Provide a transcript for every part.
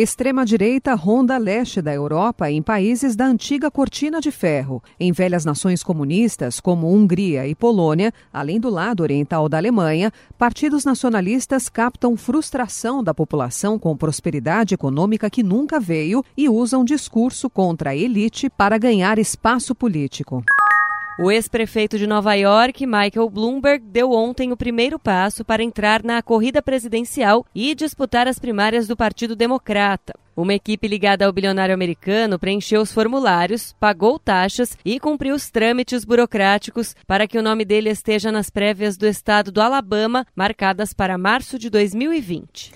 Extrema-direita ronda leste da Europa em países da antiga cortina de ferro. Em velhas nações comunistas, como Hungria e Polônia, além do lado oriental da Alemanha, partidos nacionalistas captam frustração da população com prosperidade econômica que nunca veio e usam discurso contra a elite para ganhar espaço político. O ex-prefeito de Nova York, Michael Bloomberg, deu ontem o primeiro passo para entrar na corrida presidencial e disputar as primárias do Partido Democrata. Uma equipe ligada ao bilionário americano preencheu os formulários, pagou taxas e cumpriu os trâmites burocráticos para que o nome dele esteja nas prévias do estado do Alabama, marcadas para março de 2020.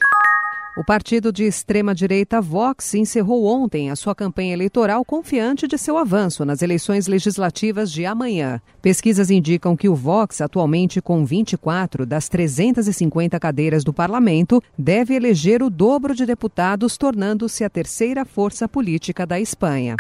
O partido de extrema-direita Vox encerrou ontem a sua campanha eleitoral confiante de seu avanço nas eleições legislativas de amanhã. Pesquisas indicam que o Vox, atualmente com 24 das 350 cadeiras do parlamento, deve eleger o dobro de deputados, tornando-se a terceira força política da Espanha.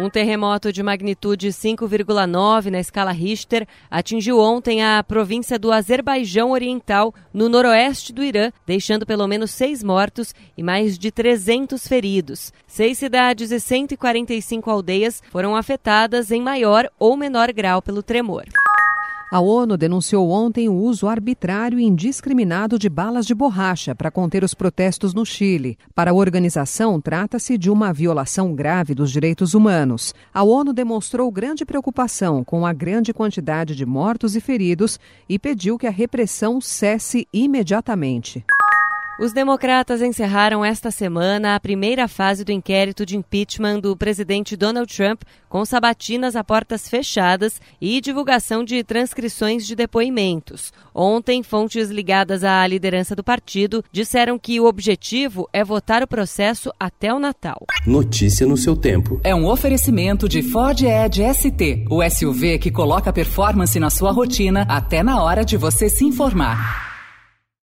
Um terremoto de magnitude 5,9 na escala Richter atingiu ontem a província do Azerbaijão Oriental, no noroeste do Irã, deixando pelo menos seis mortos e mais de 300 feridos. Seis cidades e 145 aldeias foram afetadas em maior ou menor grau pelo tremor. A ONU denunciou ontem o uso arbitrário e indiscriminado de balas de borracha para conter os protestos no Chile. Para a organização, trata-se de uma violação grave dos direitos humanos. A ONU demonstrou grande preocupação com a grande quantidade de mortos e feridos e pediu que a repressão cesse imediatamente. Os democratas encerraram esta semana a primeira fase do inquérito de impeachment do presidente Donald Trump, com sabatinas a portas fechadas e divulgação de transcrições de depoimentos. Ontem, fontes ligadas à liderança do partido disseram que o objetivo é votar o processo até o Natal. Notícia no seu tempo. É um oferecimento de Ford Edge ST, o SUV que coloca performance na sua rotina até na hora de você se informar.